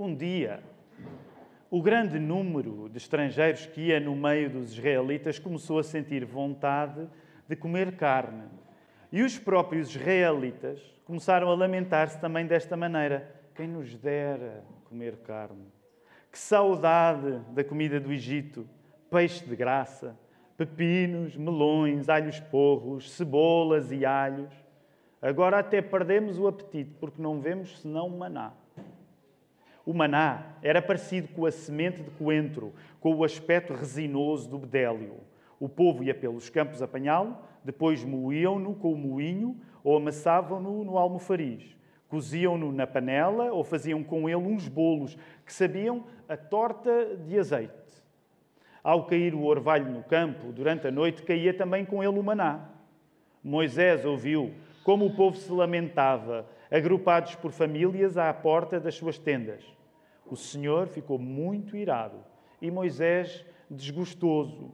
Um dia, o grande número de estrangeiros que ia no meio dos israelitas começou a sentir vontade de comer carne. E os próprios israelitas começaram a lamentar-se também desta maneira: quem nos dera comer carne? Que saudade da comida do Egito, peixe de graça, pepinos, melões, alhos porros, cebolas e alhos. Agora até perdemos o apetite porque não vemos senão maná. O maná era parecido com a semente de coentro, com o aspecto resinoso do bedélio. O povo ia pelos campos apanhá-lo, depois moíam-no com o moinho ou amassavam-no no almofariz. Coziam-no na panela ou faziam com ele uns bolos que sabiam a torta de azeite. Ao cair o orvalho no campo, durante a noite, caía também com ele o maná. Moisés ouviu como o povo se lamentava, agrupados por famílias à porta das suas tendas. O Senhor ficou muito irado e Moisés desgostoso.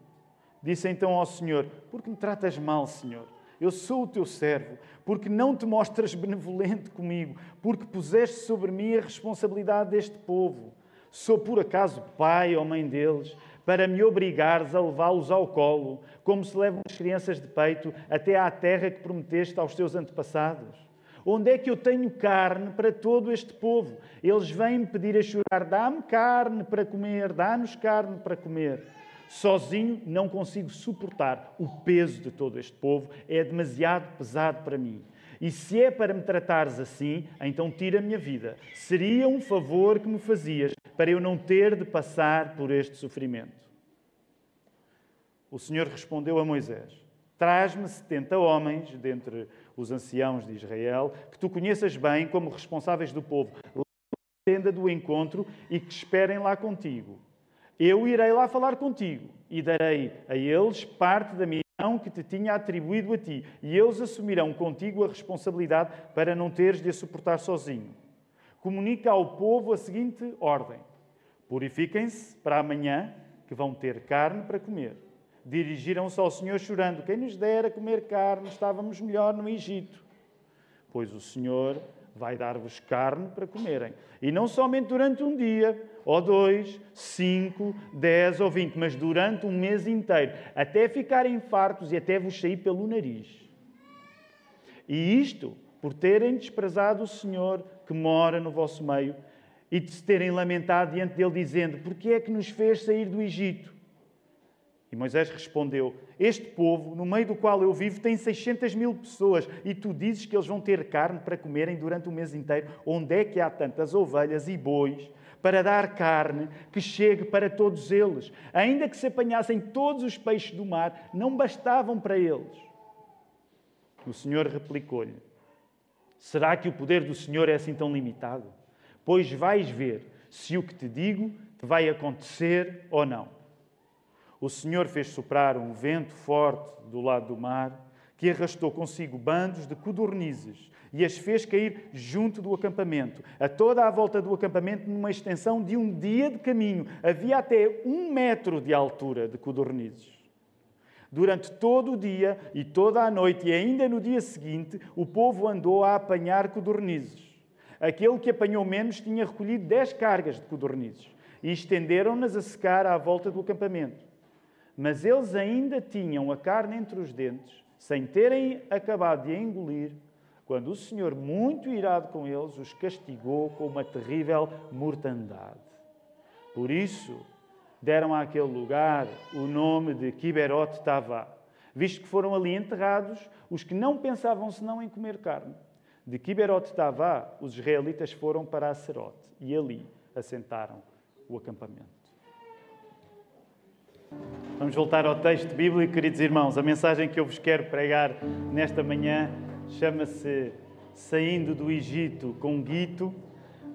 Disse então ao Senhor: Por que me tratas mal, Senhor? Eu sou o teu servo, porque não te mostras benevolente comigo, porque puseste sobre mim a responsabilidade deste povo. Sou por acaso pai ou mãe deles, para me obrigares a levá-los ao colo, como se levam as crianças de peito até à terra que prometeste aos teus antepassados? Onde é que eu tenho carne para todo este povo? Eles vêm-me pedir a chorar: dá-me carne para comer, dá-nos carne para comer. Sozinho não consigo suportar o peso de todo este povo, é demasiado pesado para mim. E se é para me tratares assim, então tira a minha vida. Seria um favor que me fazias para eu não ter de passar por este sofrimento. O Senhor respondeu a Moisés: Traz-me setenta homens dentre os anciãos de Israel, que tu conheças bem como responsáveis do povo, lá na tenda do encontro e que esperem lá contigo. Eu irei lá falar contigo e darei a eles parte da missão que te tinha atribuído a ti, e eles assumirão contigo a responsabilidade para não teres de a suportar sozinho. Comunica ao povo a seguinte ordem: Purifiquem-se para amanhã, que vão ter carne para comer dirigiram-se ao Senhor chorando: Quem nos dera comer carne, estávamos melhor no Egito. Pois o Senhor vai dar-vos carne para comerem. E não somente durante um dia, ou dois, cinco, dez ou vinte, mas durante um mês inteiro, até ficarem fartos e até vos sair pelo nariz. E isto por terem desprezado o Senhor que mora no vosso meio e de se terem lamentado diante dele, dizendo: Por que é que nos fez sair do Egito? E Moisés respondeu: Este povo, no meio do qual eu vivo, tem 600 mil pessoas e tu dizes que eles vão ter carne para comerem durante o mês inteiro. Onde é que há tantas ovelhas e bois para dar carne que chegue para todos eles? Ainda que se apanhassem todos os peixes do mar, não bastavam para eles. O Senhor replicou-lhe: Será que o poder do Senhor é assim tão limitado? Pois vais ver se o que te digo te vai acontecer ou não o Senhor fez soprar um vento forte do lado do mar, que arrastou consigo bandos de codornizes e as fez cair junto do acampamento. A toda a volta do acampamento, numa extensão de um dia de caminho, havia até um metro de altura de codornizes. Durante todo o dia e toda a noite, e ainda no dia seguinte, o povo andou a apanhar codornizes. Aquele que apanhou menos tinha recolhido dez cargas de codornizes e estenderam-nas a secar à volta do acampamento. Mas eles ainda tinham a carne entre os dentes, sem terem acabado de a engolir, quando o Senhor, muito irado com eles, os castigou com uma terrível mortandade. Por isso, deram àquele lugar o nome de Kiberot Tavá, visto que foram ali enterrados os que não pensavam senão em comer carne. De Kiberot Tavá, os israelitas foram para Acerote e ali assentaram o acampamento. Vamos voltar ao texto bíblico, queridos irmãos. A mensagem que eu vos quero pregar nesta manhã chama-se Saindo do Egito com Guito.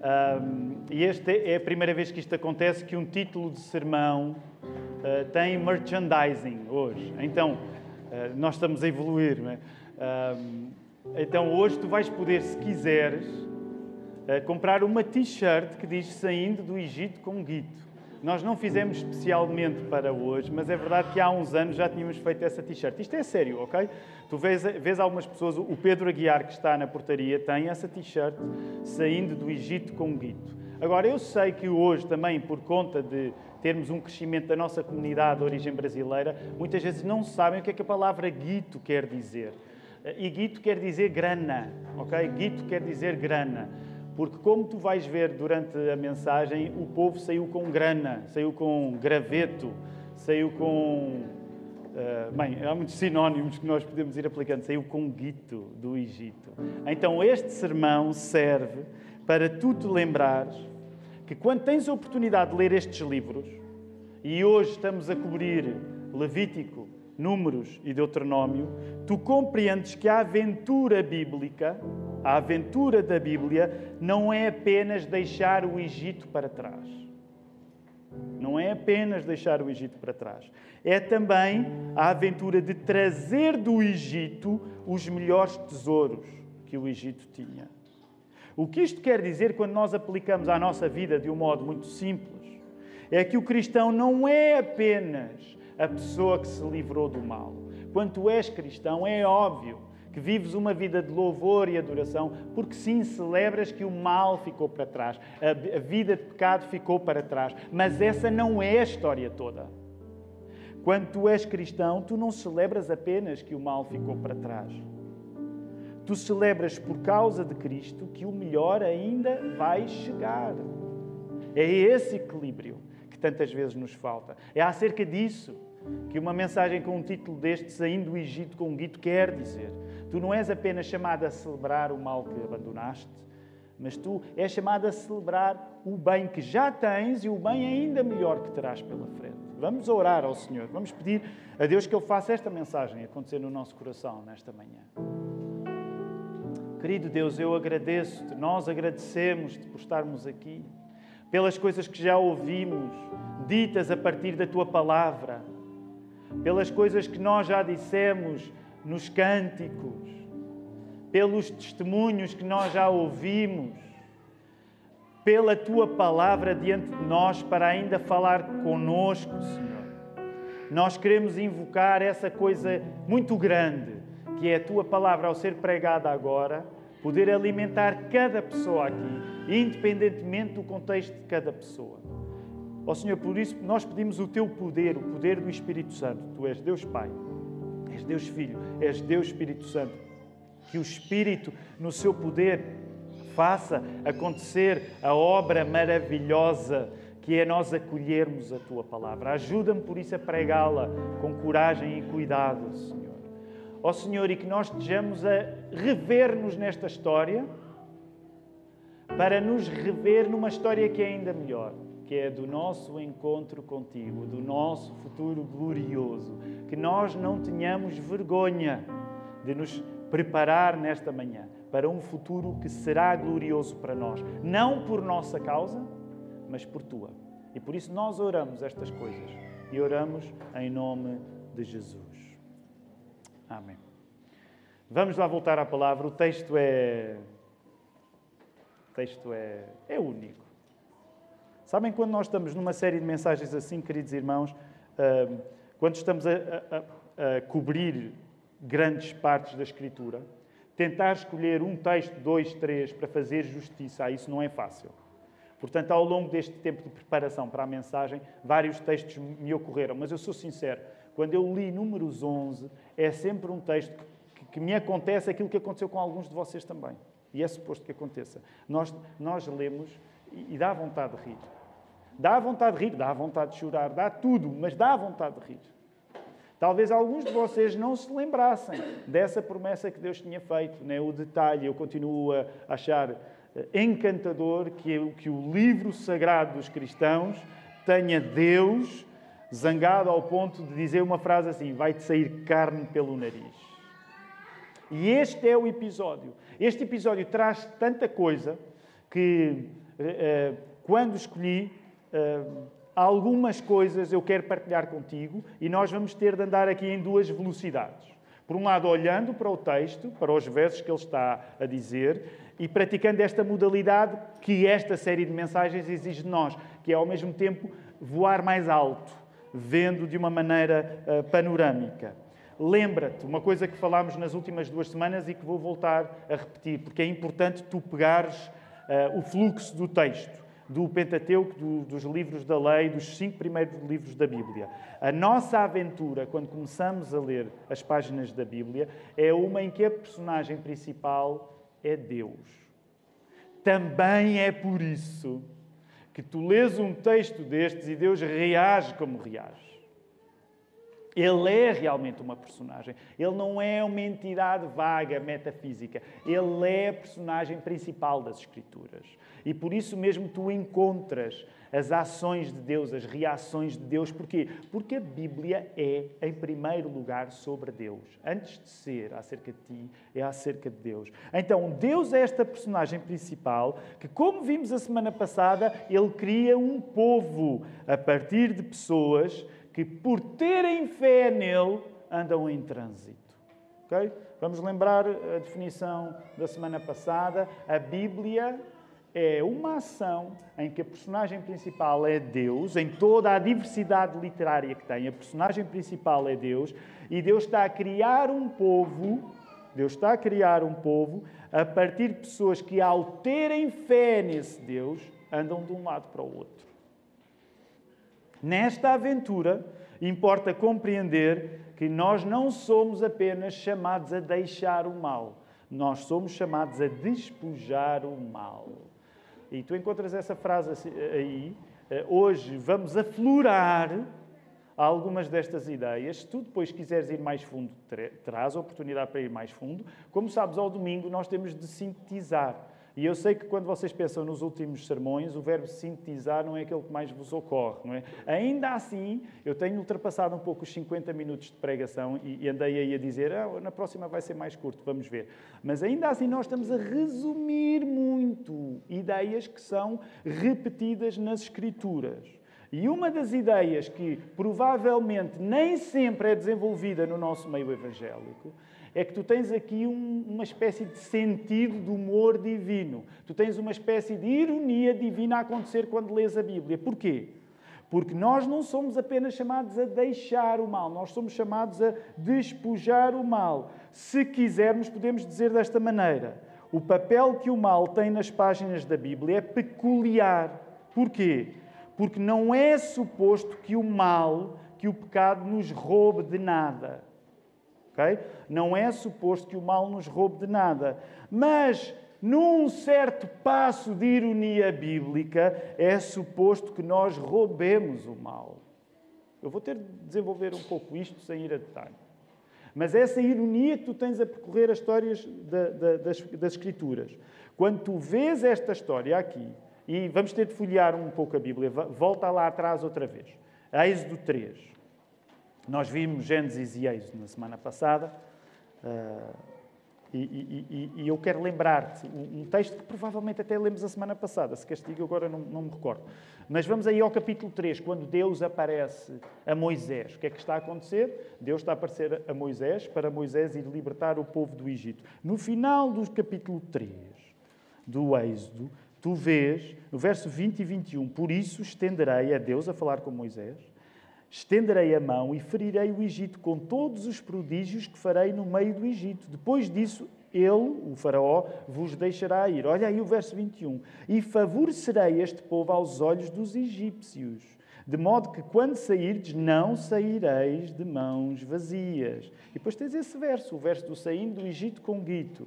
Um, e esta é a primeira vez que isto acontece que um título de sermão uh, tem merchandising hoje. Então, uh, nós estamos a evoluir. Não é? Um, então, hoje tu vais poder, se quiseres, uh, comprar uma t-shirt que diz Saindo do Egito com Guito. Nós não fizemos especialmente para hoje, mas é verdade que há uns anos já tínhamos feito essa t-shirt. Isto é sério, ok? Tu vês, vês algumas pessoas, o Pedro Aguiar, que está na portaria, tem essa t-shirt saindo do Egito com Guito. Agora, eu sei que hoje também, por conta de termos um crescimento da nossa comunidade de origem brasileira, muitas vezes não sabem o que é que a palavra guito quer dizer. E guito quer dizer grana, ok? Guito quer dizer grana. Porque, como tu vais ver durante a mensagem, o povo saiu com grana, saiu com graveto, saiu com. Uh, bem, há muitos sinónimos que nós podemos ir aplicando. Saiu com guito do Egito. Então, este sermão serve para tu te lembrares que, quando tens a oportunidade de ler estes livros, e hoje estamos a cobrir Levítico, Números e Deuteronômio, tu compreendes que a aventura bíblica, a aventura da Bíblia, não é apenas deixar o Egito para trás. Não é apenas deixar o Egito para trás. É também a aventura de trazer do Egito os melhores tesouros que o Egito tinha. O que isto quer dizer quando nós aplicamos à nossa vida de um modo muito simples é que o cristão não é apenas a pessoa que se livrou do mal. Quando tu és cristão, é óbvio que vives uma vida de louvor e adoração, porque sim celebras que o mal ficou para trás, a vida de pecado ficou para trás. Mas essa não é a história toda. Quando tu és cristão, tu não celebras apenas que o mal ficou para trás. Tu celebras por causa de Cristo que o melhor ainda vai chegar. É esse equilíbrio tantas vezes nos falta. É acerca disso que uma mensagem com um título deste, Saindo do Egito com um guito, quer dizer. Tu não és apenas chamado a celebrar o mal que abandonaste, mas tu és chamado a celebrar o bem que já tens e o bem ainda melhor que terás pela frente. Vamos orar ao Senhor, vamos pedir a Deus que Ele faça esta mensagem acontecer no nosso coração nesta manhã. Querido Deus, eu agradeço-te, nós agradecemos-te por estarmos aqui, pelas coisas que já ouvimos, ditas a partir da tua palavra pelas coisas que nós já dissemos nos cânticos, pelos testemunhos que nós já ouvimos, pela tua palavra diante de nós para ainda falar conosco, Senhor. Nós queremos invocar essa coisa muito grande, que é a tua palavra ao ser pregada agora, poder alimentar cada pessoa aqui, independentemente do contexto de cada pessoa. Ó oh, Senhor, por isso nós pedimos o teu poder, o poder do Espírito Santo. Tu és Deus Pai, és Deus Filho, és Deus Espírito Santo. Que o Espírito, no seu poder, faça acontecer a obra maravilhosa que é nós acolhermos a tua palavra. Ajuda-me por isso a pregá-la com coragem e cuidado, Senhor. Ó oh, Senhor, e que nós estejamos a rever-nos nesta história para nos rever numa história que é ainda melhor que é do nosso encontro contigo, do nosso futuro glorioso. Que nós não tenhamos vergonha de nos preparar nesta manhã para um futuro que será glorioso para nós, não por nossa causa, mas por tua. E por isso nós oramos estas coisas e oramos em nome de Jesus. Amém. Vamos lá voltar à palavra. O texto é o texto é, é único. Sabem quando nós estamos numa série de mensagens assim, queridos irmãos, quando estamos a, a, a cobrir grandes partes da Escritura, tentar escolher um texto, dois, três, para fazer justiça a isso não é fácil. Portanto, ao longo deste tempo de preparação para a mensagem, vários textos me ocorreram, mas eu sou sincero, quando eu li Números 11, é sempre um texto que, que me acontece aquilo que aconteceu com alguns de vocês também. E é suposto que aconteça. Nós, nós lemos e, dá vontade de rir. Dá vontade de rir, dá vontade de chorar, dá tudo, mas dá vontade de rir. Talvez alguns de vocês não se lembrassem dessa promessa que Deus tinha feito, né? o detalhe. Eu continuo a achar eh, encantador que, que o livro sagrado dos cristãos tenha Deus zangado ao ponto de dizer uma frase assim: vai-te sair carne pelo nariz. E este é o episódio. Este episódio traz tanta coisa que, eh, eh, quando escolhi, Uh, algumas coisas eu quero partilhar contigo e nós vamos ter de andar aqui em duas velocidades. Por um lado, olhando para o texto, para os versos que ele está a dizer e praticando esta modalidade que esta série de mensagens exige de nós, que é ao mesmo tempo voar mais alto, vendo de uma maneira uh, panorâmica. Lembra-te, uma coisa que falámos nas últimas duas semanas e que vou voltar a repetir, porque é importante tu pegares uh, o fluxo do texto do Pentateuco, do, dos livros da lei, dos cinco primeiros livros da Bíblia. A nossa aventura, quando começamos a ler as páginas da Bíblia, é uma em que a personagem principal é Deus. Também é por isso que tu lês um texto destes e Deus reage como reage. Ele é realmente uma personagem. Ele não é uma entidade vaga, metafísica. Ele é a personagem principal das Escrituras. E por isso mesmo tu encontras as ações de Deus, as reações de Deus. Porquê? Porque a Bíblia é, em primeiro lugar, sobre Deus. Antes de ser acerca de ti, é acerca de Deus. Então, Deus é esta personagem principal que, como vimos a semana passada, ele cria um povo a partir de pessoas que, por terem fé nele, andam em trânsito. Okay? Vamos lembrar a definição da semana passada. A Bíblia é uma ação em que a personagem principal é Deus, em toda a diversidade literária que tem, a personagem principal é Deus, e Deus está a criar um povo, Deus está a criar um povo a partir de pessoas que, ao terem fé nesse Deus, andam de um lado para o outro. Nesta aventura, importa compreender que nós não somos apenas chamados a deixar o mal, nós somos chamados a despojar o mal. E tu encontras essa frase aí. Eh, hoje vamos aflorar algumas destas ideias. Se tu depois quiseres ir mais fundo, terás a oportunidade para ir mais fundo. Como sabes, ao domingo nós temos de sintetizar. E eu sei que quando vocês pensam nos últimos sermões, o verbo sintetizar não é aquele que mais vos ocorre, não é? Ainda assim, eu tenho ultrapassado um pouco os 50 minutos de pregação e, andei aí a dizer, ah, na próxima vai ser mais curto, vamos ver. Mas ainda assim nós estamos a resumir muito ideias que são repetidas nas Escrituras. E uma das ideias que provavelmente nem sempre é desenvolvida no nosso meio evangélico é que tu tens aqui um, uma espécie de sentido de humor divino. Tu tens uma espécie de ironia divina a acontecer quando lês a Bíblia. Porquê? Porque nós não somos apenas chamados a deixar o mal, nós somos chamados a despojar o mal. Se quisermos, podemos dizer desta maneira: o papel que o mal tem nas páginas da Bíblia é peculiar. Porquê? Porque não é suposto que o mal, que o pecado nos roube de nada. Okay? Não é suposto que o mal nos roube de nada. Mas, num certo passo de ironia bíblica, é suposto que nós roubemos o mal. Eu vou ter de desenvolver um pouco isto sem ir a detalhe. Mas essa ironia que tu tens a percorrer as histórias da, da, das, das Escrituras, quando tu vês esta história aqui, e vamos ter de folhear um pouco a Bíblia, volta lá atrás outra vez. Êxodo 3. Nós vimos Gênesis e Êxodo na semana passada. Uh, e, e, e, eu quero lembrar-te um texto que provavelmente até lemos a semana passada, se castigo agora não, não, me recordo. Mas vamos aí ao capítulo 3, quando Deus aparece a Moisés. O que é que está a acontecer? Deus está a aparecer a Moisés para Moisés ir libertar o povo do Egito. No final do capítulo 3 do Êxodo, tu vês, no verso 20 e 21, por isso estenderei a Deus a falar com Moisés Estenderei a mão e ferirei o Egito com todos os prodígios que farei no meio do Egito. Depois disso, ele, o Faraó, vos deixará ir. Olha aí o verso 21. E favorecerei este povo aos olhos dos egípcios, de modo que quando sairdes, não saireis de mãos vazias. E depois tens esse verso, o verso do saindo do Egito com guito.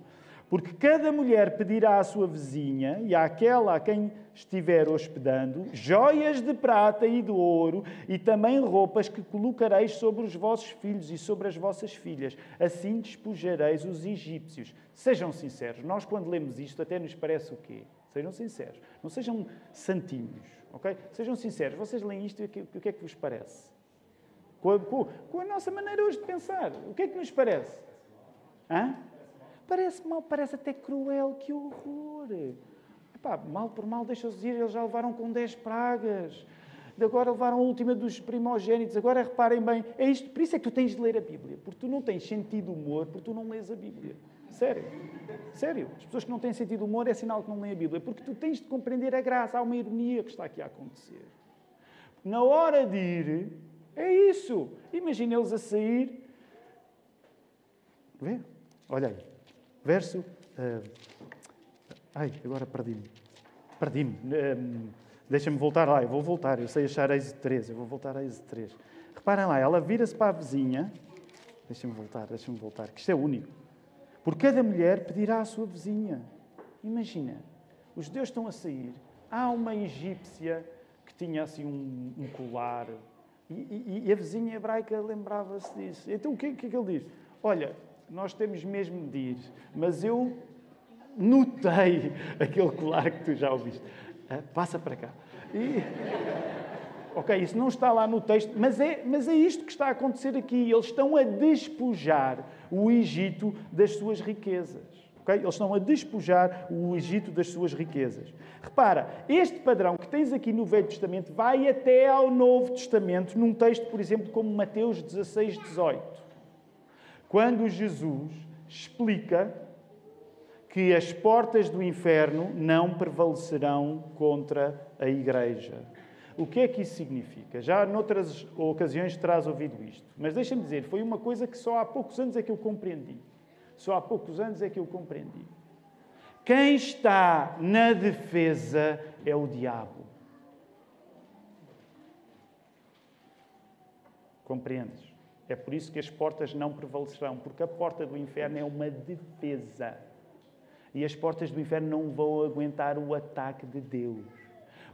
Porque cada mulher pedirá à sua vizinha e àquela a quem estiver hospedando joias de prata e de ouro e também roupas que colocareis sobre os vossos filhos e sobre as vossas filhas. Assim despojareis os egípcios. Sejam sinceros, nós quando lemos isto até nos parece o quê? Sejam sinceros. Não sejam santinhos, ok? Sejam sinceros. Vocês leem isto e o que é que vos parece? Com a, com a nossa maneira hoje de pensar, o que é que nos parece? Hã? Parece mal, parece até cruel, que horror. Epá, mal por mal, deixa-os ir, eles já levaram com 10 pragas. De agora levaram a última dos primogênitos. Agora reparem bem, é isto, por isso é que tu tens de ler a Bíblia. Porque tu não tens sentido humor, porque tu não lês a Bíblia. Sério. Sério. As pessoas que não têm sentido humor é sinal que não leem a Bíblia. Porque tu tens de compreender a graça. Há uma ironia que está aqui a acontecer. Na hora de ir, é isso. Imagina eles a sair. Vê? Olha aí. Verso. Uh, ai, agora perdi-me. Perdi-me. Uh, Deixa-me voltar lá, eu vou voltar, eu sei achar Êxodo 3, eu vou voltar a Êxodo 3. Reparem lá, ela vira-se para a vizinha, deixa-me voltar, deixa-me voltar, que isto é único. Por cada mulher pedirá à sua vizinha. Imagina, os judeus estão a sair, há uma egípcia que tinha assim um, um colar, e, e, e, a vizinha hebraica lembrava-se disso. Então o que, que é que ele diz? Olha, nós temos mesmo de ir, mas eu notei aquele colar que tu já ouviste. Ah, passa para cá. E... Ok, isso não está lá no texto, mas é, mas é isto que está a acontecer aqui. Eles estão a despojar o Egito das suas riquezas. Okay? Eles estão a despojar o Egito das suas riquezas. Repara, este padrão que tens aqui no Velho Testamento vai até ao Novo Testamento, num texto, por exemplo, como Mateus 16, 18. Quando Jesus explica que as portas do inferno não prevalecerão contra a igreja. O que é que isso significa? Já noutras ocasiões terás ouvido isto, mas deixa-me dizer, foi uma coisa que só há poucos anos é que eu compreendi. Só há poucos anos é que eu compreendi. Quem está na defesa é o diabo. Compreendes? É por isso que as portas não prevalecerão, porque a porta do inferno é uma defesa. E as portas do inferno não vão aguentar o ataque de Deus.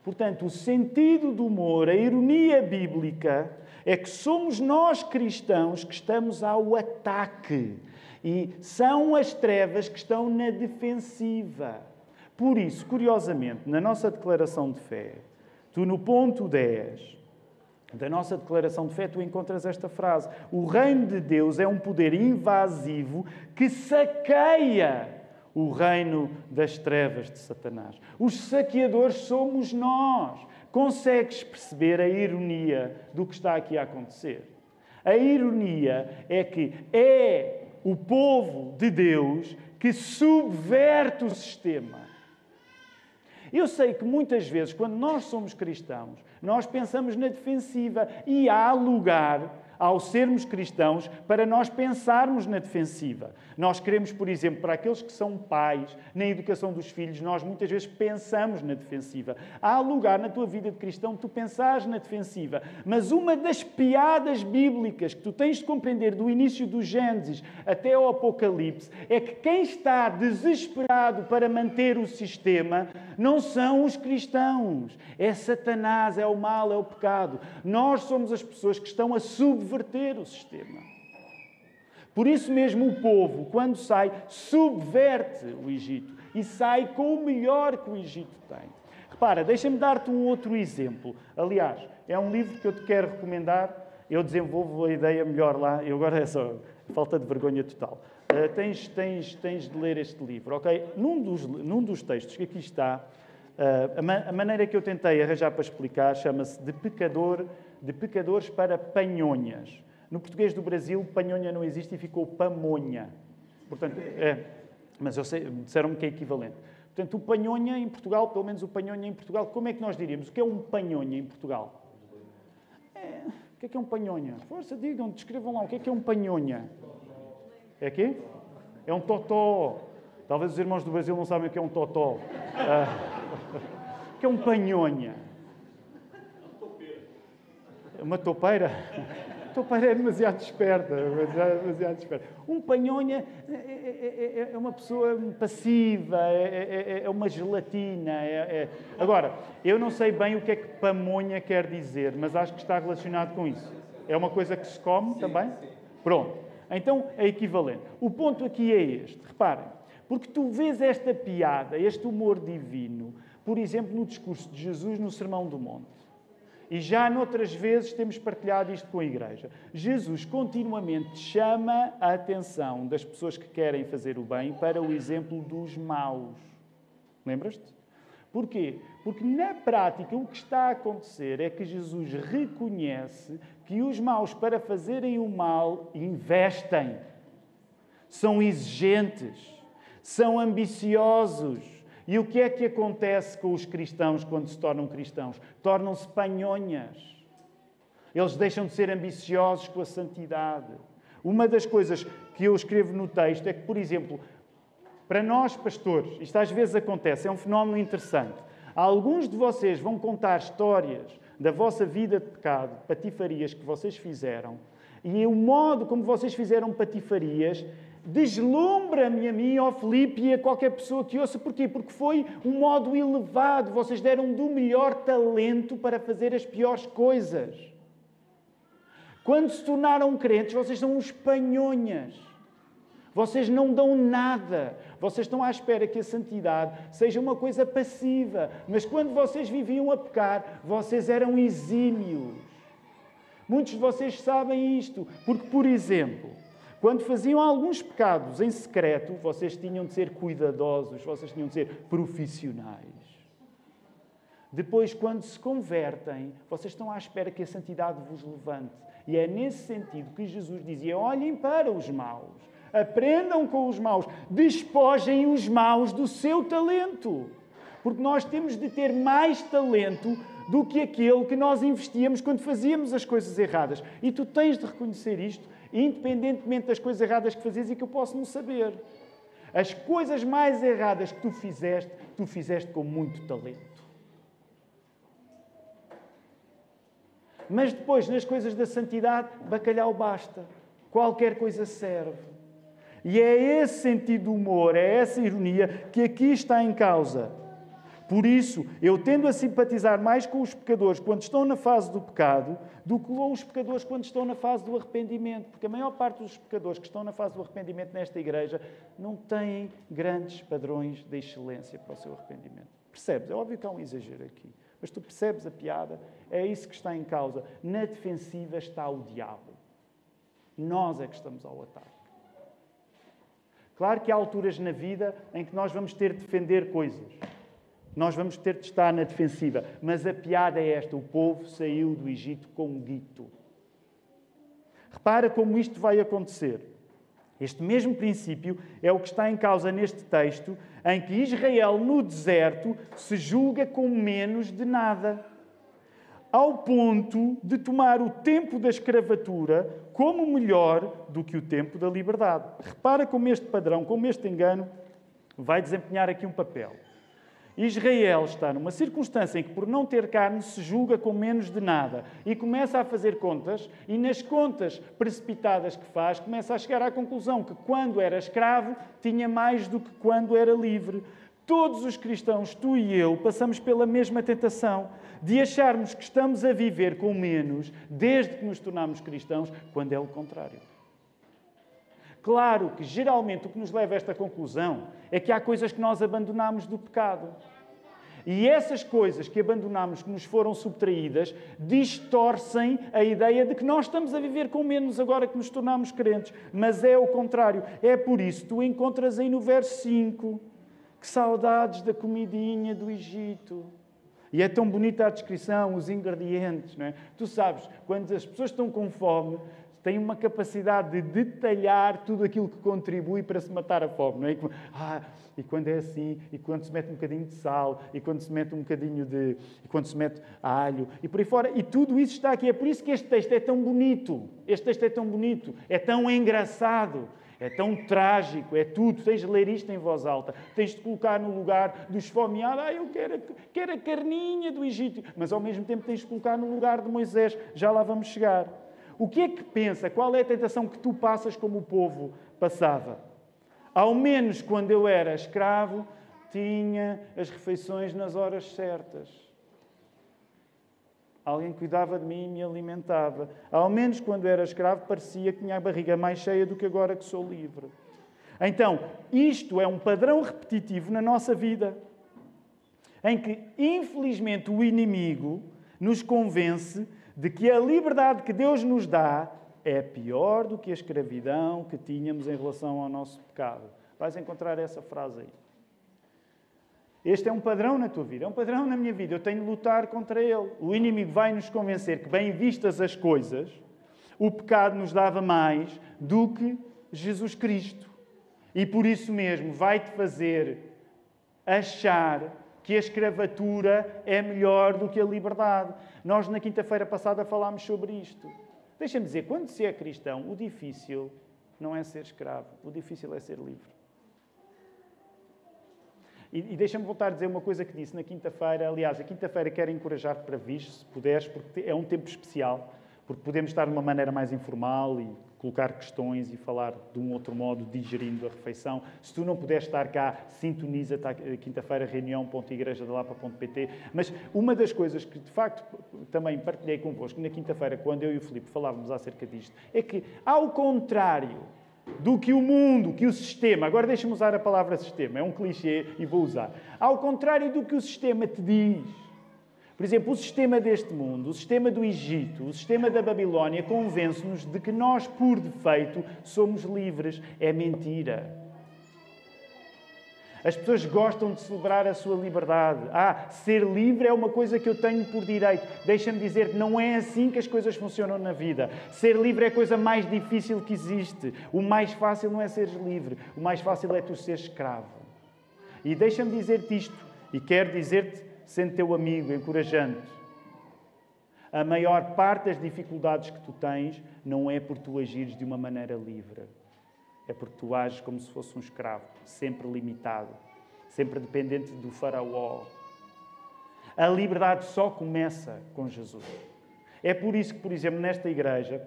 Portanto, o sentido do humor, a ironia bíblica, é que somos nós cristãos que estamos ao ataque. E são as trevas que estão na defensiva. Por isso, curiosamente, na nossa declaração de fé, tu no ponto 10 da nossa declaração de fé, tu encontras esta frase: O reino de Deus é um poder invasivo que saqueia o reino das trevas de Satanás. Os saqueadores somos nós. Consegues perceber a ironia do que está aqui a acontecer? A ironia é que é o povo de Deus que subverte o sistema. Eu sei que muitas vezes, quando nós somos cristãos, nós pensamos na defensiva e há lugar ao sermos cristãos, para nós pensarmos na defensiva. Nós queremos, por exemplo, para aqueles que são pais, na educação dos filhos, nós muitas vezes pensamos na defensiva. Há lugar na tua vida de cristão tu pensares na defensiva. Mas uma das piadas bíblicas que tu tens de compreender do início do Gênesis até ao Apocalipse é que quem está desesperado para manter o sistema não são os cristãos. É Satanás, é o mal, é o pecado. Nós somos as pessoas que estão a subverter subverter o sistema. Por isso mesmo o povo, quando sai, subverte o Egito e sai com o melhor que o Egito tem. Repara, deixa-me dar-te um outro exemplo. Aliás, é um livro que eu te quero recomendar. Eu desenvolvo a ideia melhor lá. Eu agora é só falta de vergonha total. Uh, tens, tens, tens de ler este livro, ok? Num dos, num dos textos que aqui está, uh, a, a maneira que eu tentei arranjar para explicar chama-se De Pecador de pecadores para panhonhas. No português do Brasil, panhonha não existe e ficou pamonha. Portanto, é, mas eu sei, disseram-me que é equivalente. Portanto, o panhonha em Portugal, pelo menos o panhonha em Portugal, como é que nós diríamos? O que é um panhonha em Portugal? É, o que é que é um panhonha? Força, digam, descrevam lá, o que é que é um panhonha? É quê? É um totó. Talvez os irmãos do Brasil não sabem o que é um totó. Ah, o que é um panhonha? Uma toupeira? A toupeira é demasiado esperta, demasiado esperta. Um panhonha é, é, é, é uma pessoa passiva, é, é uma gelatina. Agora, eu não sei bem o que é que pamonha quer dizer, mas acho que está relacionado com isso. É uma coisa que se come sim, também? Sim. Pronto. Então é equivalente. O ponto aqui é este. Reparem, porque tu vês esta piada, este humor divino, por exemplo, no discurso de Jesus no Sermão do Monte. E já noutras vezes temos partilhado isto com a Igreja. Jesus continuamente chama a atenção das pessoas que querem fazer o bem para o exemplo dos maus. Lembras-te? Porquê? Porque na prática o que está a acontecer é que Jesus reconhece que os maus, para fazerem o mal, investem, são exigentes, são ambiciosos e o que é que acontece com os cristãos quando se tornam cristãos? Tornam-se panhonhas. Eles deixam de ser ambiciosos com a santidade. Uma das coisas que eu escrevo no texto é que, por exemplo, para nós pastores, isto às vezes acontece, é um fenómeno interessante. Alguns de vocês vão contar histórias da vossa vida de pecado, patifarias que vocês fizeram, e o modo como vocês fizeram patifarias deslumbra-me a mim, ao Filipe e a qualquer pessoa que ouça. Porquê? Porque foi um modo elevado. Vocês deram do melhor talento para fazer as piores coisas. Quando se tornaram crentes, vocês são uns panhonhas. Vocês não dão nada. Vocês estão à espera que a santidade seja uma coisa passiva. Mas quando vocês viviam a pecar, vocês eram exímios. Muitos de vocês sabem isto, porque, por exemplo, quando faziam alguns pecados em secreto, vocês tinham de ser cuidadosos, vocês tinham de ser profissionais. Depois, quando se convertem, vocês estão à espera que a santidade vos levante. E é nesse sentido que Jesus dizia: olhem para os maus, aprendam com os maus, despojem os maus do seu talento. Porque nós temos de ter mais talento do que aquele que nós investíamos quando fazíamos as coisas erradas. E tu tens de reconhecer isto, independentemente das coisas erradas que fazias e que eu posso não saber. As coisas mais erradas que tu fizeste, tu fizeste com muito talento. Mas depois, nas coisas da santidade, bacalhau basta. Qualquer coisa serve. E é esse sentido de humor, é essa ironia que aqui está em causa. Por isso, eu tendo a simpatizar mais com os pecadores quando estão na fase do pecado do que com os pecadores quando estão na fase do arrependimento. Porque a maior parte dos pecadores que estão na fase do arrependimento nesta igreja não têm grandes padrões de excelência para o seu arrependimento. Percebes? É óbvio que há um exagero aqui. Mas tu percebes a piada? É isso que está em causa. Na defensiva está o diabo. Nós é que estamos ao ataque. Claro que há alturas na vida em que nós vamos ter de defender coisas. Nós vamos ter de estar na defensiva. Mas a piada é esta: o povo saiu do Egito com guito. Repara como isto vai acontecer. Este mesmo princípio é o que está em causa neste texto, em que Israel, no deserto, se julga com menos de nada, ao ponto de tomar o tempo da escravatura como melhor do que o tempo da liberdade. Repara como este padrão, como este engano, vai desempenhar aqui um papel. Israel está numa circunstância em que, por não ter carne, se julga com menos de nada e começa a fazer contas, e nas contas precipitadas que faz, começa a chegar à conclusão que, quando era escravo, tinha mais do que quando era livre. Todos os cristãos, tu e eu, passamos pela mesma tentação de acharmos que estamos a viver com menos desde que nos tornamos cristãos, quando é o contrário. Claro que geralmente o que nos leva a esta conclusão é que há coisas que nós abandonamos do pecado. E essas coisas que abandonamos, que nos foram subtraídas, distorcem a ideia de que nós estamos a viver com menos agora que nos tornamos crentes. Mas é o contrário. É por isso que tu encontras aí no verso 5 que saudades da comidinha do Egito. E é tão bonita a descrição, os ingredientes, não é? Tu sabes, quando as pessoas estão com fome, tem uma capacidade de detalhar tudo aquilo que contribui para se matar a fome. Não é? Ah, e quando é assim, e quando se mete um bocadinho de sal, e quando se mete um bocadinho de. e quando se mete alho, e por aí fora. E tudo isso está aqui. É por isso que este texto é tão bonito. Este texto é tão bonito, é tão engraçado. É tão trágico, é tudo. Tens de ler isto em voz alta. Tens de colocar no lugar do esfomeado. Ah, eu quero, quero a carninha do Egito. Mas ao mesmo tempo tens de colocar no lugar de Moisés. Já lá vamos chegar. O que é que pensa? Qual é a tentação que tu passas como o povo passava? Ao menos quando eu era escravo, tinha as refeições nas horas certas. Alguém cuidava de mim e me alimentava. Ao menos quando era escravo, parecia que tinha a barriga mais cheia do que agora que sou livre. Então, isto é um padrão repetitivo na nossa vida, em que, infelizmente, o inimigo nos convence de que a liberdade que Deus nos dá é pior do que a escravidão que tínhamos em relação ao nosso pecado. Vais encontrar essa frase aí. Este é um padrão na tua vida, é um padrão na minha vida. Eu tenho de lutar contra ele. O inimigo vai nos convencer que, bem vistas as coisas, o pecado nos dava mais do que Jesus Cristo. E por isso mesmo vai-te fazer achar que a escravatura é melhor do que a liberdade. Nós, na quinta-feira passada, falámos sobre isto. Deixa-me dizer, quando se é cristão, o difícil não é ser escravo, o difícil é ser livre. E, e deixa-me voltar a dizer uma coisa que disse na quinta-feira. Aliás, a quinta-feira quero encorajar-te para vir, se puderes, porque é um tempo especial, porque podemos estar de uma maneira mais informal e colocar questões e falar de um outro modo, digerindo a refeição. Se tu não puderes estar cá, sintoniza tá, quinta-feira, reunião.igrejadalapa.pt. Mas uma das coisas que, de facto, também partilhei convosco na quinta-feira, quando eu e o Filipe falávamos acerca disto, é que, ao contrário do que o mundo, que o sistema, agora deixa-me usar a palavra sistema, é um clichê e vou usar. Ao contrário do que o sistema te diz. Por exemplo, o sistema deste mundo, o sistema do Egito, o sistema da Babilónia convence-nos de que nós, por defeito, somos livres. É mentira. As pessoas gostam de celebrar a sua liberdade. Ah, ser livre é uma coisa que eu tenho por direito. Deixa-me dizer que não é assim que as coisas funcionam na vida. Ser livre é a coisa mais difícil que existe. O mais fácil não é seres livre. O mais fácil é tu seres escravo. E deixa-me dizer-te isto, e quero dizer-te, sendo teu amigo, encorajante. A maior parte das dificuldades que tu tens não é por tu agires de uma maneira livre é porque tu ages como se fosse um escravo, sempre limitado, sempre dependente do faraó. A liberdade só começa com Jesus. É por isso que, por exemplo, nesta igreja,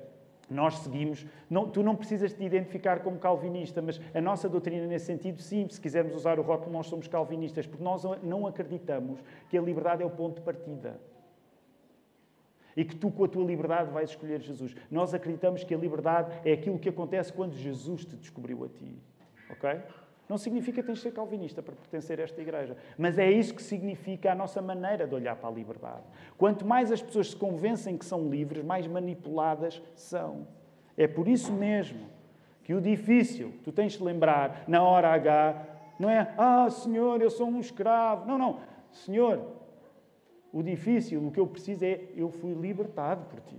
nós seguimos. Não, tu não precisas te identificar como calvinista, mas a nossa doutrina, nesse sentido, sim, se quisermos usar o rótulo, nós somos calvinistas, porque nós não acreditamos que a liberdade é o ponto de partida e que tu, com a tua liberdade, vais escolher Jesus. Nós acreditamos que a liberdade é aquilo que acontece quando Jesus te descobriu a ti. Ok? Não significa que tens de ser calvinista para pertencer a esta igreja, mas é isso que significa a nossa maneira de olhar para a liberdade. Quanto mais as pessoas se convencem que são livres, mais manipuladas são. É por isso mesmo que o difícil, tu tens de lembrar, na hora H, não é, ah, Senhor, eu sou um escravo. Não, não. Senhor, o difícil, o que eu preciso é eu fui libertado por ti.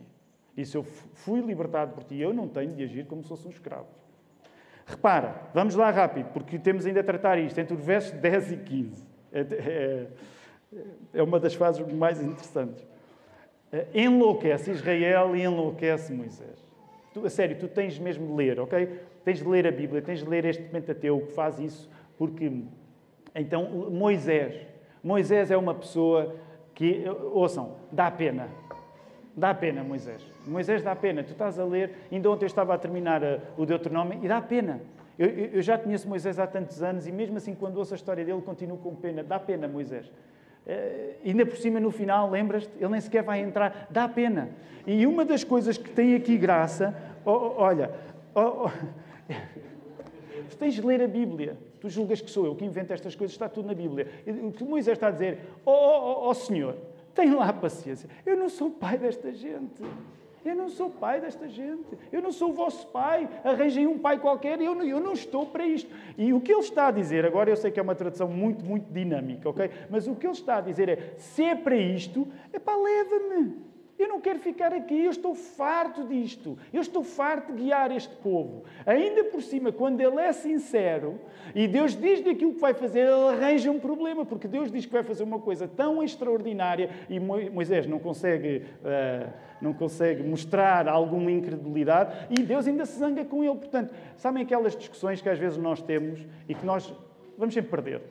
E se eu fui libertado por ti, eu não tenho de agir como se fosse um escravo. Repara, vamos lá rápido, porque temos ainda a tratar isto, entre os versos 10 e 15. É, é, é uma das fases mais interessantes. É, enlouquece Israel e enlouquece Moisés. Tu, a sério, tu tens mesmo de ler, ok? Tens de ler a Bíblia, tens de ler este Pentateuco, faz isso, porque. Então, Moisés. Moisés é uma pessoa que, ouçam, dá pena. Dá pena, Moisés. Moisés dá pena. Tu estás a ler, ainda ontem eu estava a terminar uh, o Deuteronômio e dá pena. Eu, eu, já conheço Moisés há tantos anos e mesmo assim, quando ouço a história dele, continuo com pena. Dá pena, Moisés. Uh, ainda por cima, no final, lembras-te? Ele nem sequer vai entrar. Dá pena. E uma das coisas que tem aqui graça, oh, oh, olha, oh, oh tens de ler a Bíblia. Tu julgas que sou eu que invento estas coisas, está tudo na Bíblia. O que Moisés está a dizer, oh, Senhor, tem lá paciência. Eu não sou pai desta gente. Eu não sou pai desta gente. Eu não sou o vosso pai. Arranjem um pai qualquer. Eu não, eu não estou para isto. E o que ele está a dizer, agora eu sei que é uma tradução muito, muito dinâmica, ok? Mas o que ele está a dizer é: se é para isto, é para leva-me. Eu não quero ficar aqui, eu estou farto disto. Eu estou farto de guiar este povo. Ainda por cima, quando ele é sincero e Deus diz daquilo que vai fazer, ele arranja um problema, porque Deus diz que vai fazer uma coisa tão extraordinária e Moisés não consegue, uh, não consegue mostrar alguma incredulidade e Deus ainda se zanga com ele. Portanto, sabem aquelas discussões que às vezes nós temos e que nós vamos sempre perder?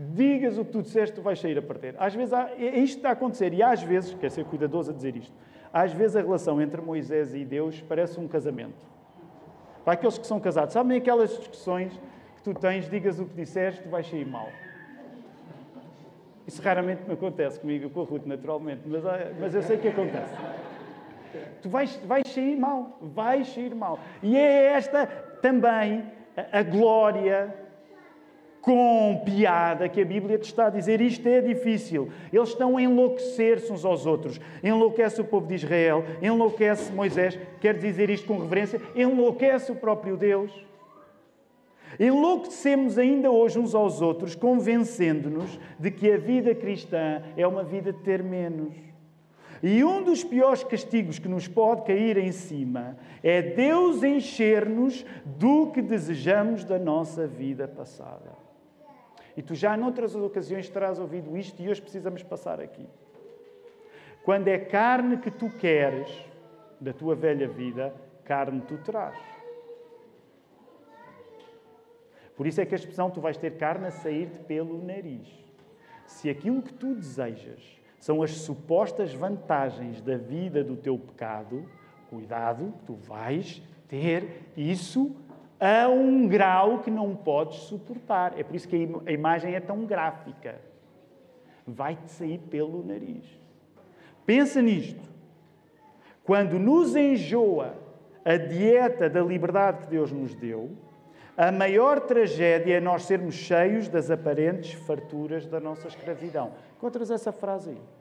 Digas o que tu disseste, tu vais sair a perder. Às vezes há, é, isto está a acontecer e às vezes, quer ser cuidadoso a dizer isto, às vezes a relação entre Moisés e Deus parece um casamento. Para aqueles que são casados, sabem aquelas discussões que tu tens, digas o que disseste, tu vais sair mal. Isso raramente me acontece comigo, com a Ruth, naturalmente, mas, mas eu sei que acontece. Tu vais, vais sair mal, vais sair mal. E é esta também a glória com piada que a Bíblia te está a dizer isto é difícil. Eles estão a enlouquecer-se uns aos outros. Enlouquece o povo de Israel, enlouquece Moisés, quer dizer isto com reverência, enlouquece o próprio Deus. Enlouquecemos ainda hoje uns aos outros, convencendo-nos de que a vida cristã é uma vida de ter menos. E um dos piores castigos que nos pode cair em cima é Deus encher-nos do que desejamos da nossa vida passada. E tu já noutras ocasiões terás ouvido isto e hoje precisamos passar aqui. Quando é carne que tu queres da tua velha vida, carne tu terás. Por isso é que a expressão tu vais ter carne a sair-te pelo nariz. Se aquilo que tu desejas são as supostas vantagens da vida do teu pecado, cuidado, tu vais ter isso a um grau que não podes suportar. É por isso que a imagem é tão gráfica. Vai-te sair pelo nariz. Pensa nisto. Quando nos enjoa a dieta da liberdade que Deus nos deu, a maior tragédia é nós sermos cheios das aparentes farturas da nossa escravidão. Encontras essa frase aí?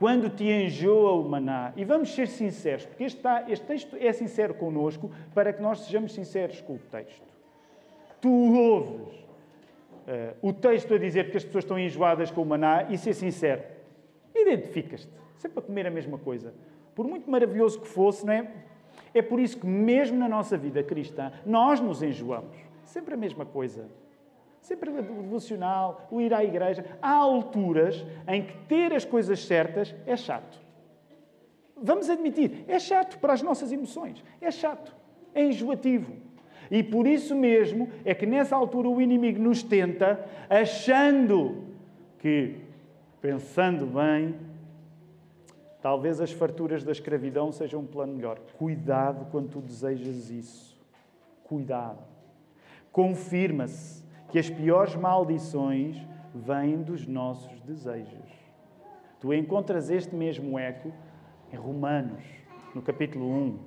Quando te enjoa o maná, e vamos ser sinceros, porque este, este texto é sincero connosco para que nós sejamos sinceros com o texto. Tu ouves uh, o texto a dizer que as pessoas estão enjoadas com o maná e ser sincero, identificas-te, sempre a comer a mesma coisa. Por muito maravilhoso que fosse, não é? É por isso que, mesmo na nossa vida cristã, nós nos enjoamos. Sempre a mesma coisa. Sempre o devocional, o ir à igreja. Há alturas em que ter as coisas certas é chato. Vamos admitir, é chato para as nossas emoções. É chato. É enjoativo. E por isso mesmo é que nessa altura o inimigo nos tenta, achando que, pensando bem, Talvez as farturas da escravidão sejam um plano melhor. Cuidado quando tu desejas isso. Cuidado. Confirma-se que as piores maldições vêm dos nossos desejos. Tu encontras este mesmo eco em Romanos, no capítulo 1,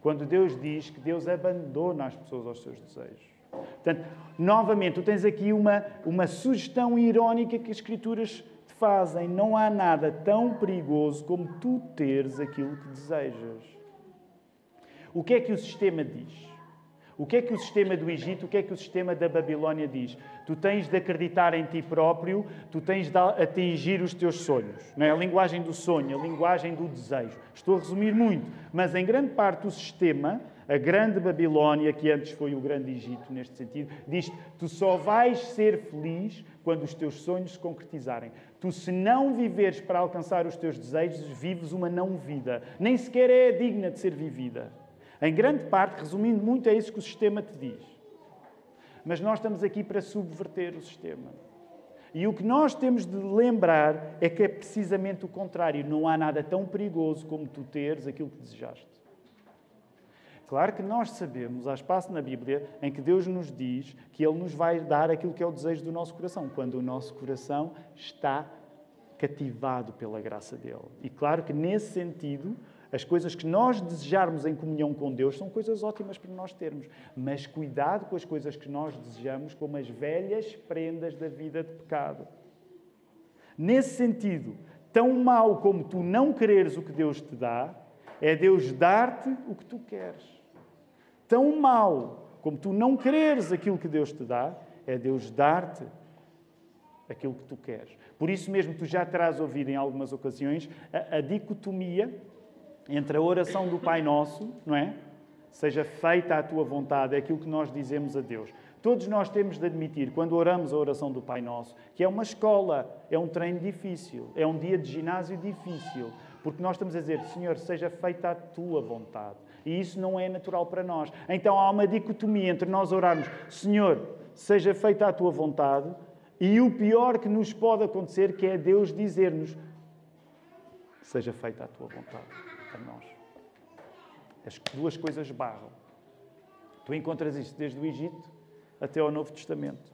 quando Deus diz que Deus abandona as pessoas aos seus desejos. Portanto, novamente, tu tens aqui uma, uma sugestão irónica que as Escrituras fazem, não há nada tão perigoso como tu teres aquilo que desejas. O que é que o sistema diz? O que é que o sistema do Egito, o que é que o sistema da Babilónia diz? Tu tens de acreditar em ti próprio, tu tens de atingir os teus sonhos. Não é? A linguagem do sonho, a linguagem do desejo. Estou a resumir muito, mas em grande parte o sistema, a grande Babilónia, que antes foi o grande Egito neste sentido, diz tu só vais ser feliz quando os teus sonhos se concretizarem. Tu, se não viveres para alcançar os teus desejos, vives uma não vida. Nem sequer é digna de ser vivida. Em grande parte, resumindo muito, é isso que o sistema te diz. Mas nós estamos aqui para subverter o sistema. E o que nós temos de lembrar é que é precisamente o contrário. Não há nada tão perigoso como tu teres aquilo que desejaste. Claro que nós sabemos, há espaço na Bíblia em que Deus nos diz que Ele nos vai dar aquilo que é o desejo do nosso coração, quando o nosso coração está cativado pela graça dele. E claro que nesse sentido, as coisas que nós desejarmos em comunhão com Deus são coisas ótimas para nós termos. Mas cuidado com as coisas que nós desejamos, como as velhas prendas da vida de pecado. Nesse sentido, tão mal como tu não quereres o que Deus te dá, é Deus dar-te o que tu queres tão mal como tu não quereres aquilo que Deus te dá, é Deus dar-te aquilo que tu queres. Por isso mesmo, tu já terás ouvido em algumas ocasiões a, a dicotomia entre a oração do Pai Nosso, não é? Seja feita a tua vontade, é aquilo que nós dizemos a Deus. Todos nós temos de admitir, quando oramos a oração do Pai Nosso, que é uma escola, é um treino difícil, é um dia de ginásio difícil, porque nós estamos a dizer, Senhor, seja feita a tua vontade. E isso não é natural para nós. Então há uma dicotomia entre nós orarmos, Senhor, seja feita a tua vontade, e o pior que nos pode acontecer, que é Deus dizer-nos, seja feita a tua vontade nós. As duas coisas barram. Tu encontras isto desde o Egito até ao Novo Testamento.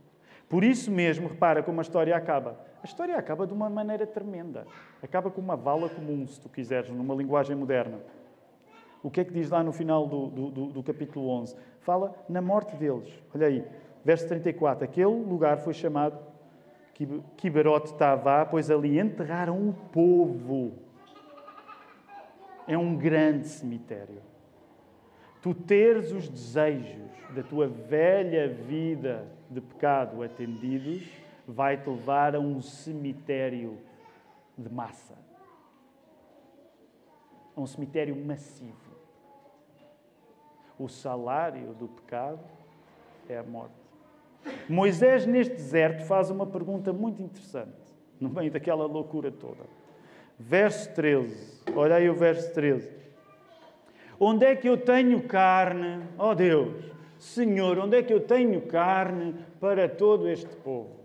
Por isso mesmo, repara como a história acaba. A história acaba de uma maneira tremenda. Acaba com uma vala comum, se tu quiseres, numa linguagem moderna. O que é que diz lá no final do, do, do capítulo 11? Fala na morte deles. Olha aí, verso 34. Aquele lugar foi chamado Kiberot Tavá, pois ali enterraram o povo. É um grande cemitério. Tu teres os desejos da tua velha vida de pecado atendidos vai te levar a um cemitério de massa. A um cemitério massivo. O salário do pecado é a morte. Moisés, neste deserto, faz uma pergunta muito interessante, no meio daquela loucura toda. Verso 13. Olha aí o verso 13. Onde é que eu tenho carne, ó oh Deus, Senhor, onde é que eu tenho carne para todo este povo?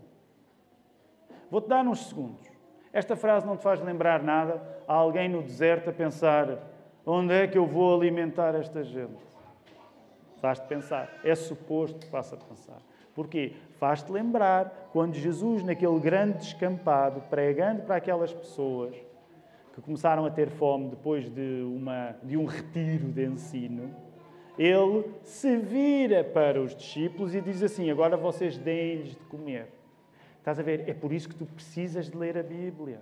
Vou-te dar uns segundos. Esta frase não te faz lembrar nada a alguém no deserto a pensar: onde é que eu vou alimentar esta gente? Faz-te pensar. É suposto que faça pensar. Porquê? Faz-te lembrar quando Jesus, naquele grande descampado, pregando para aquelas pessoas que começaram a ter fome depois de, uma, de um retiro de ensino, ele se vira para os discípulos e diz assim: Agora vocês deem-lhes de comer. Estás a ver? É por isso que tu precisas de ler a Bíblia.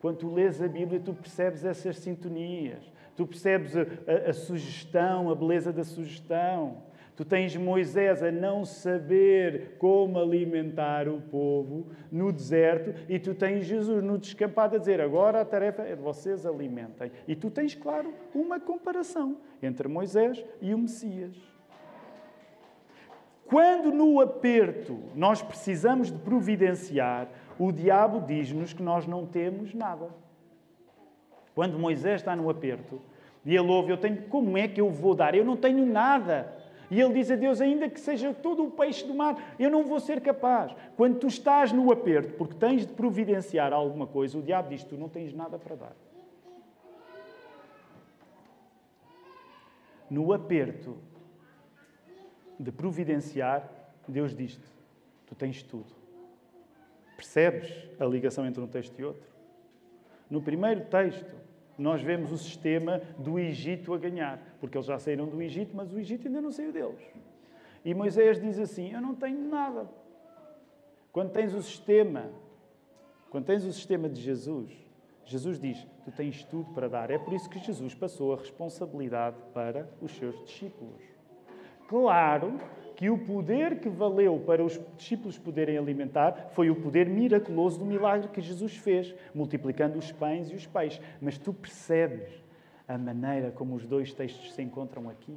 Quando tu lês a Bíblia, tu percebes essas sintonias, tu percebes a, a, a sugestão, a beleza da sugestão. Tu tens Moisés a não saber como alimentar o povo no deserto e tu tens Jesus no descampado a dizer agora a tarefa é de vocês alimentem. E tu tens, claro, uma comparação entre Moisés e o Messias. Quando no aperto nós precisamos de providenciar, o diabo diz-nos que nós não temos nada. Quando Moisés está no aperto e ele ouve, eu tenho, como é que eu vou dar? Eu não tenho nada. E ele diz a Deus: ainda que seja todo o peixe do mar, eu não vou ser capaz. Quando tu estás no aperto, porque tens de providenciar alguma coisa, o diabo diz: tu não tens nada para dar. No aperto de providenciar, Deus diz-te: tu tens tudo. Percebes a ligação entre um texto e outro? No primeiro texto, nós vemos o sistema do Egito a ganhar, porque eles já saíram do Egito, mas o Egito ainda não saiu deles. E Moisés diz assim: Eu não tenho nada. Quando tens o sistema, quando tens o sistema de Jesus, Jesus diz: Tu tens tudo para dar. É por isso que Jesus passou a responsabilidade para os seus discípulos. Claro que o poder que valeu para os discípulos poderem alimentar foi o poder miraculoso do milagre que Jesus fez, multiplicando os pães e os peixes. Mas tu percebes a maneira como os dois textos se encontram aqui?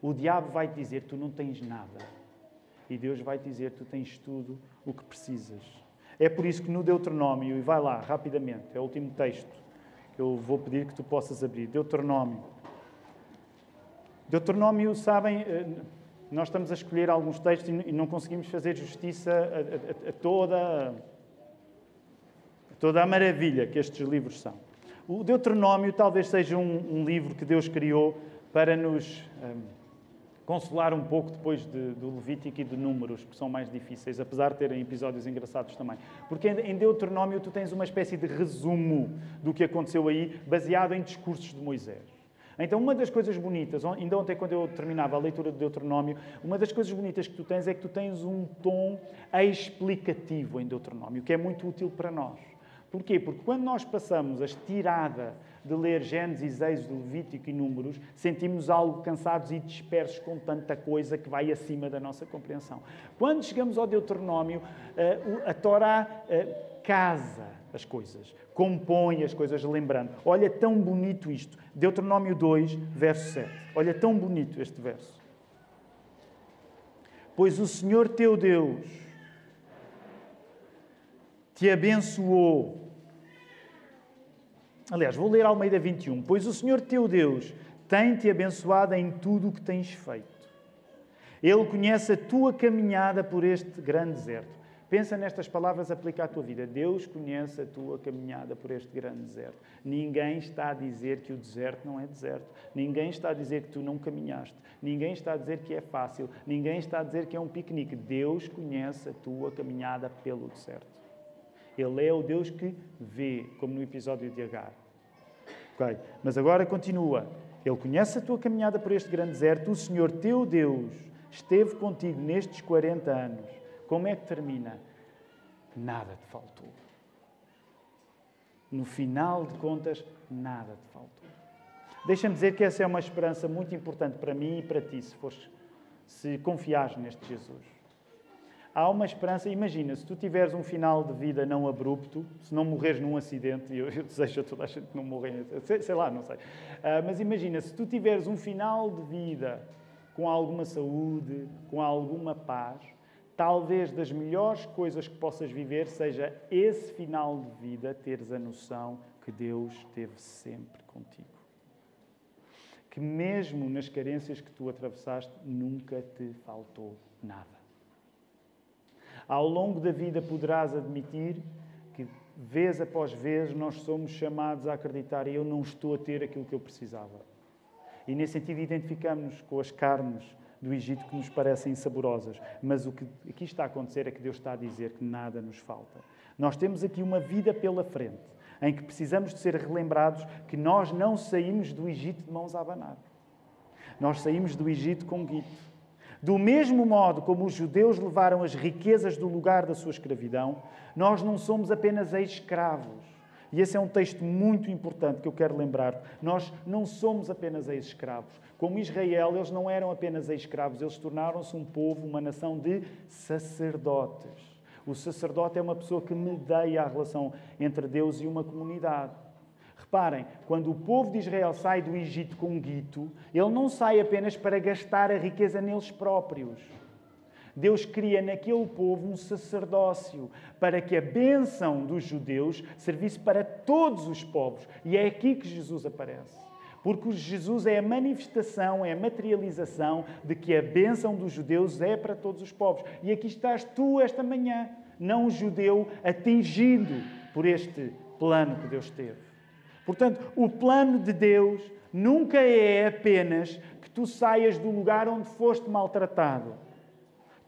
O diabo vai te dizer: Tu não tens nada. E Deus vai te dizer: Tu tens tudo o que precisas. É por isso que no Deuteronômio, e vai lá rapidamente, é o último texto que eu vou pedir que tu possas abrir. Deuteronômio. Deuteronômio, sabem eh, nós estamos a escolher alguns textos e não conseguimos fazer justiça a, a, a toda, a toda a maravilha que estes livros são. O Deuteronômio talvez seja um, um livro que Deus criou para nos um, consolar um pouco depois de, do Levítico e de Números, que são mais difíceis, apesar de terem episódios engraçados também. Porque em Deuteronômio tu tens uma espécie de resumo do que aconteceu aí, baseado em discursos de Moisés. Então, uma das coisas bonitas, ainda ontem, quando eu terminava a leitura do Deuteronômio, uma das coisas bonitas que tu tens é que tu tens um tom explicativo em Deuteronômio, que é muito útil para nós. Porquê? Porque quando nós passamos a estirada de ler Gênesis, Êxodo, Levítico e Números, sentimos algo cansados e dispersos com tanta coisa que vai acima da nossa compreensão. Quando chegamos ao Deuteronômio, eh, a Torá eh, casa as coisas, compõe as coisas lembrando. Olha tão bonito isto. Deuteronômio 2, verso 7. Olha tão bonito este verso. Pois o Senhor teu Deus te abençoou. Aliás, vou ler Almeida 21. Pois o Senhor teu Deus tem-te abençoado em tudo o que tens feito. Ele conhece a tua caminhada por este grande deserto. Pensa nestas palavras, aplica à tua vida. Deus conhece a tua caminhada por este grande deserto. Ninguém está a dizer que o deserto não é deserto. Ninguém está a dizer que tu não caminhaste. Ninguém está a dizer que é fácil. Ninguém está a dizer que é um piquenique. Deus conhece a tua caminhada pelo deserto. Ele é o Deus que vê, como no episódio de Agar. Mas agora continua. Ele conhece a tua caminhada por este grande deserto. O Senhor teu Deus esteve contigo nestes 40 anos como é que termina? Nada te faltou. No final de contas, nada te faltou. Deixa-me dizer que essa é uma esperança muito importante para mim e para ti, se, fores, se confiares neste Jesus. Há uma esperança, imagina, se tu tiveres um final de vida não abrupto, se não morreres num acidente, eu, eu, desejo a toda a gente não morra, sei, sei lá, não sei, uh, mas imagina, se tu tiveres um final de vida com alguma saúde, com alguma paz, talvez das melhores coisas que possas viver seja esse final de vida, teres a noção que Deus esteve sempre contigo. que, mesmo nas carências que tu atravessaste, nunca te faltou nada. Ao longo da vida poderás admitir que, vez após vez, nós somos chamados a acreditar e eu não estou a ter aquilo que eu precisava. E, nesse sentido, identificamos-nos com as carnes do Egito que nos parecem saborosas. Mas o que aqui está a acontecer é que Deus está a dizer que nada nos falta. Nós temos aqui uma vida pela frente em que precisamos de ser relembrados que nós não saímos do Egito de mãos a abanar. Nós saímos do Egito com guito. Do mesmo modo como os judeus levaram as riquezas do lugar da sua escravidão, nós não somos apenas ex-escravos. E esse é um texto muito importante que eu quero lembrar. Nós não somos apenas ex-escravos. Como Israel, eles não eram apenas ex-escravos, eles tornaram-se um povo, uma nação de sacerdotes. O sacerdote é uma pessoa que medeia a relação entre Deus e uma comunidade. Reparem, quando o povo de Israel sai do Egito com um guito, ele não sai apenas para gastar a riqueza neles próprios. Deus cria naquele povo um sacerdócio para que a bênção dos judeus servisse para todos os povos. E é aqui que Jesus aparece. Porque Jesus é a manifestação, é a materialização de que a bênção dos judeus é para todos os povos. E aqui estás tu esta manhã, não judeu, atingido por este plano que Deus teve. Portanto, o plano de Deus nunca é apenas que tu saias do lugar onde foste maltratado.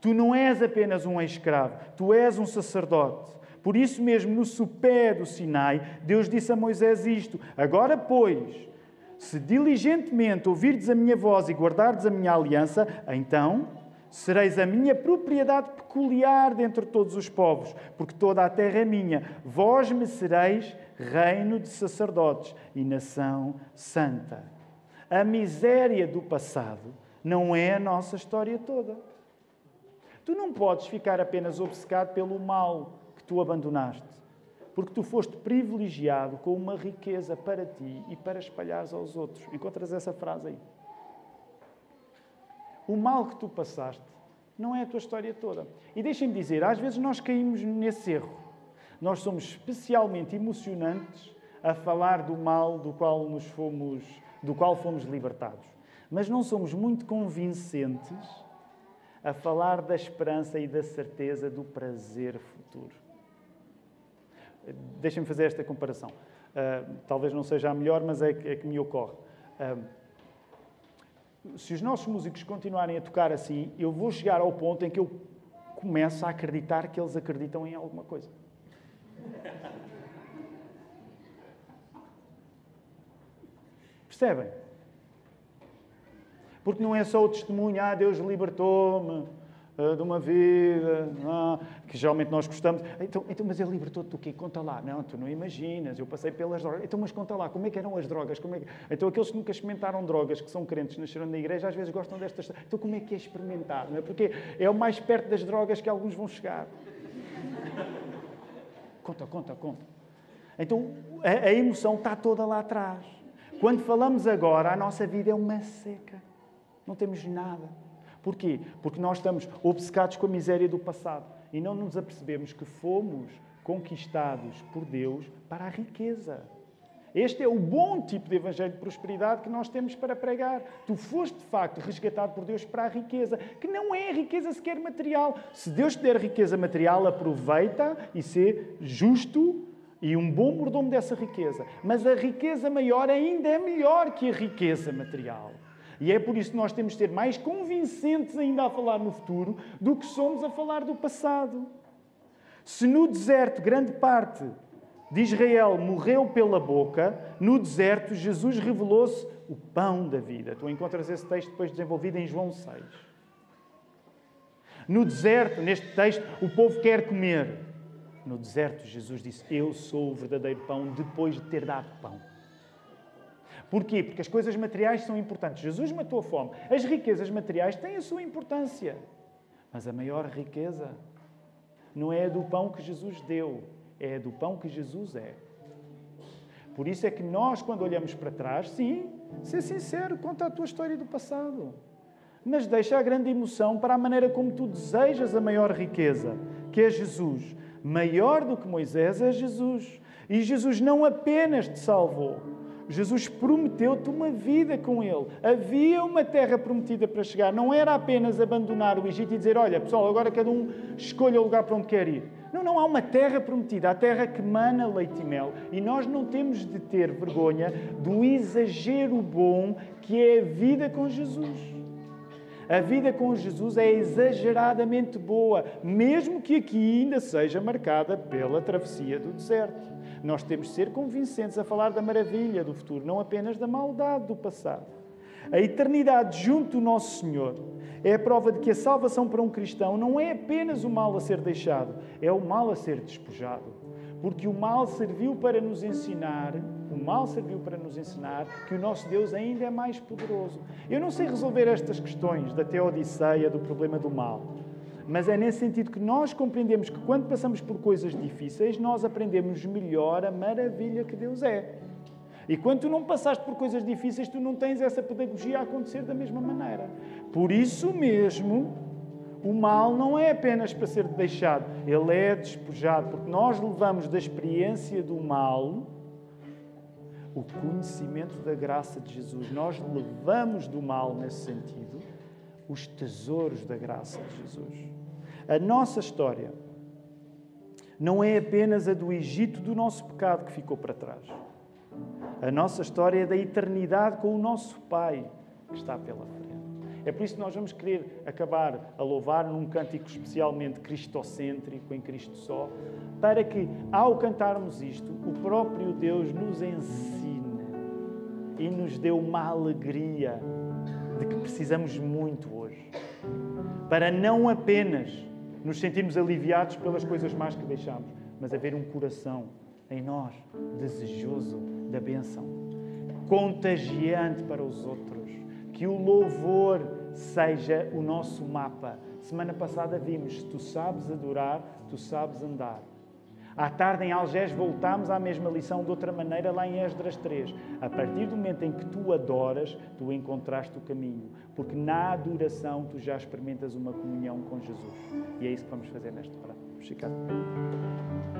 Tu não és apenas um escravo, tu és um sacerdote. Por isso mesmo, no sopé do Sinai, Deus disse a Moisés isto: Agora, pois, se diligentemente ouvirdes a minha voz e guardardes a minha aliança, então sereis a minha propriedade peculiar dentre todos os povos, porque toda a terra é minha. Vós me sereis reino de sacerdotes e nação santa. A miséria do passado não é a nossa história toda. Tu não podes ficar apenas obcecado pelo mal que tu abandonaste, porque tu foste privilegiado com uma riqueza para ti e para espalhares aos outros. Encontras essa frase aí? O mal que tu passaste não é a tua história toda. E deixem-me dizer, às vezes nós caímos nesse erro. Nós somos especialmente emocionantes a falar do mal do qual nos fomos, do qual fomos libertados. Mas não somos muito convincentes a falar da esperança e da certeza do prazer futuro. Deixem-me fazer esta comparação. Uh, talvez não seja a melhor, mas é que, é que me ocorre. Uh, se os nossos músicos continuarem a tocar assim, eu vou chegar ao ponto em que eu começo a acreditar que eles acreditam em alguma coisa. Percebem? Porque não é só o testemunho, ah, Deus libertou-me uh, de uma vida, ah, que geralmente nós gostamos. Então, então mas Ele libertou-te do quê? Conta lá. Não, tu não imaginas, eu passei pelas drogas. Então, mas conta lá, como é que eram as drogas? Como é que... Então, aqueles que nunca experimentaram drogas, que são crentes, nasceram na igreja, às vezes gostam destas... Então, como é que é experimentar? Não é? Porque é o mais perto das drogas que alguns vão chegar. conta, conta, conta. Então, a, a emoção está toda lá atrás. Quando falamos agora, a nossa vida é uma seca. Não temos nada. Porquê? Porque nós estamos obcecados com a miséria do passado e não nos apercebemos que fomos conquistados por Deus para a riqueza. Este é o bom tipo de evangelho de prosperidade que nós temos para pregar. Tu foste, de facto, resgatado por Deus para a riqueza, que não é riqueza sequer material. Se Deus te der riqueza material, aproveita e ser justo e um bom mordomo dessa riqueza. Mas a riqueza maior ainda é melhor que a riqueza material. E é por isso que nós temos de ser mais convincentes ainda a falar no futuro do que somos a falar do passado. Se no deserto grande parte de Israel morreu pela boca, no deserto Jesus revelou-se o pão da vida. Tu encontras esse texto depois desenvolvido em João 6. No deserto, neste texto, o povo quer comer. No deserto, Jesus disse: Eu sou o verdadeiro pão, depois de ter dado pão. Porquê? Porque as coisas materiais são importantes. Jesus matou a fome. As riquezas materiais têm a sua importância. Mas a maior riqueza não é a do pão que Jesus deu, é a do pão que Jesus é. Por isso é que nós, quando olhamos para trás, sim, ser sincero, conta a tua história do passado. Mas deixa a grande emoção para a maneira como tu desejas a maior riqueza, que é Jesus. Maior do que Moisés é Jesus. E Jesus não apenas te salvou, Jesus prometeu-te uma vida com Ele. Havia uma terra prometida para chegar. Não era apenas abandonar o Egito e dizer: Olha, pessoal, agora cada um escolha o lugar para onde quer ir. Não, não, há uma terra prometida, a terra que mana leite e mel. E nós não temos de ter vergonha do exagero bom que é a vida com Jesus. A vida com Jesus é exageradamente boa, mesmo que aqui ainda seja marcada pela travessia do deserto. Nós temos de ser convincentes a falar da maravilha do futuro, não apenas da maldade do passado. A eternidade junto do Nosso Senhor é a prova de que a salvação para um cristão não é apenas o mal a ser deixado, é o mal a ser despojado. Porque o mal serviu para nos ensinar, o mal serviu para nos ensinar que o nosso Deus ainda é mais poderoso. Eu não sei resolver estas questões da teodiceia, do problema do mal. Mas é nesse sentido que nós compreendemos que quando passamos por coisas difíceis, nós aprendemos melhor a maravilha que Deus é. E quando tu não passaste por coisas difíceis, tu não tens essa pedagogia a acontecer da mesma maneira. Por isso mesmo, o mal não é apenas para ser deixado, ele é despojado, porque nós levamos da experiência do mal o conhecimento da graça de Jesus. Nós levamos do mal, nesse sentido, os tesouros da graça de Jesus. A nossa história não é apenas a do Egito do nosso pecado que ficou para trás. A nossa história é da eternidade com o nosso Pai que está pela frente. É por isso que nós vamos querer acabar a louvar num cântico especialmente cristocêntrico, em Cristo só, para que, ao cantarmos isto, o próprio Deus nos ensine e nos dê uma alegria de que precisamos muito hoje. Para não apenas nos sentirmos aliviados pelas coisas más que deixamos, mas haver um coração em nós desejoso da bênção, contagiante para os outros. Que o louvor seja o nosso mapa. Semana passada vimos: tu sabes adorar, tu sabes andar. À tarde, em Algés, voltámos à mesma lição de outra maneira, lá em Esdras 3. A partir do momento em que tu adoras, tu encontraste o caminho. Porque na adoração tu já experimentas uma comunhão com Jesus. E é isso que vamos fazer nesta hora. Vamos ficar de pé.